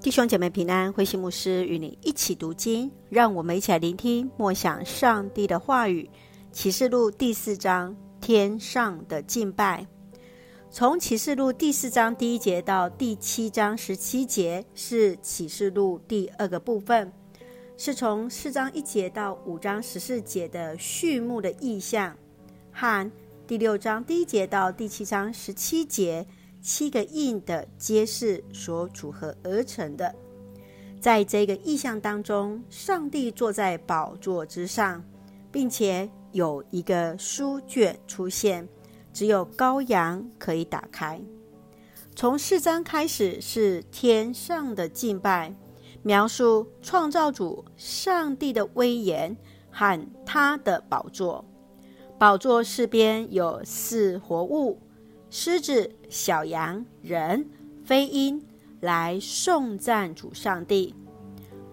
弟兄姐妹平安，慧馨牧师与你一起读经，让我们一起来聆听默想上帝的话语。启示录第四章，天上的敬拜。从启示录第四章第一节到第七章十七节是启示录第二个部分，是从四章一节到五章十四节的序幕的意象，和第六章第一节到第七章十七节。七个印的揭示所组合而成的，在这个意象当中，上帝坐在宝座之上，并且有一个书卷出现，只有羔羊可以打开。从四章开始是天上的敬拜，描述创造主上帝的威严和他的宝座。宝座四边有四活物。狮子、小羊、人、飞鹰来颂赞主上帝。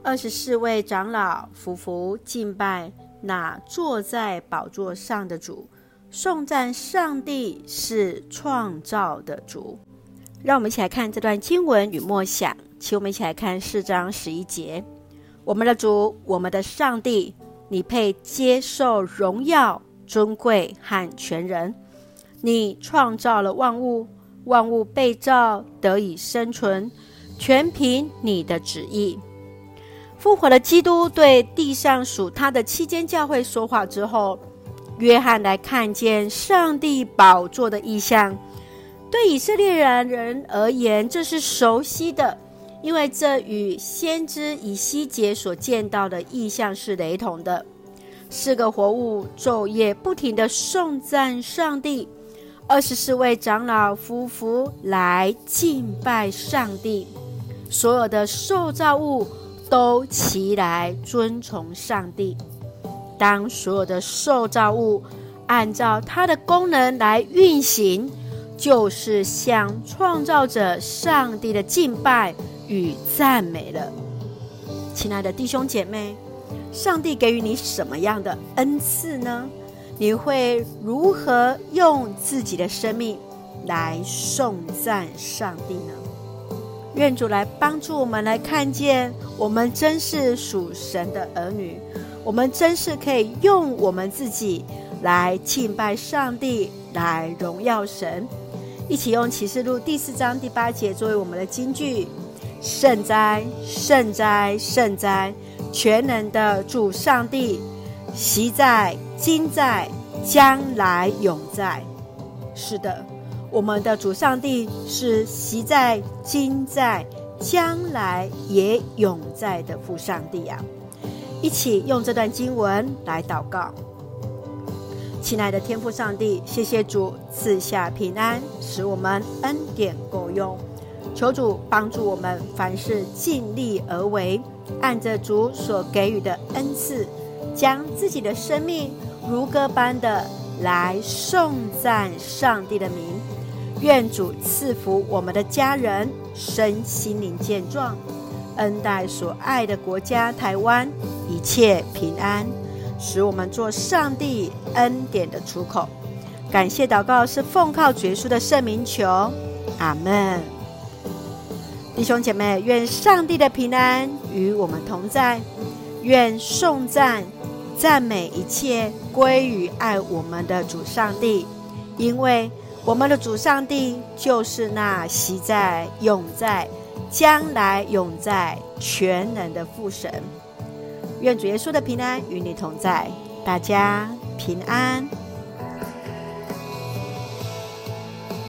二十四位长老匍匐敬拜那坐在宝座上的主，颂赞上帝是创造的主。让我们一起来看这段经文与默想。请我们一起来看四章十一节：我们的主，我们的上帝，你配接受荣耀、尊贵和权人。你创造了万物，万物被造得以生存，全凭你的旨意。复活的基督对地上属他的七间教会说话之后，约翰来看见上帝宝座的异象。对以色列人人而言，这是熟悉的，因为这与先知以西结所见到的异象是雷同的。四个活物昼夜不停地颂赞上帝。二十四位长老夫妇来敬拜上帝，所有的受造物都齐来尊崇上帝。当所有的受造物按照它的功能来运行，就是向创造者上帝的敬拜与赞美了。亲爱的弟兄姐妹，上帝给予你什么样的恩赐呢？你会如何用自己的生命来颂赞上帝呢？愿主来帮助我们来看见，我们真是属神的儿女，我们真是可以用我们自己来敬拜上帝，来荣耀神。一起用启示录第四章第八节作为我们的金句：圣哉，圣哉，圣哉！全能的主上帝，昔在。今在，将来永在。是的，我们的主上帝是昔在、今在、将来也永在的父上帝、啊！一起用这段经文来祷告。亲爱的天父上帝，谢谢主赐下平安，使我们恩典够用。求主帮助我们，凡事尽力而为，按着主所给予的恩赐。将自己的生命如歌般的来颂赞上帝的名，愿主赐福我们的家人身心灵健壮，恩待所爱的国家台湾一切平安，使我们做上帝恩典的出口。感谢祷告是奉靠主耶稣的圣名求，阿门。弟兄姐妹，愿上帝的平安与我们同在，愿颂赞。赞美一切归于爱我们的主上帝，因为我们的主上帝就是那昔在、永在、将来永在、全能的父神。愿主耶稣的平安与你同在，大家平安。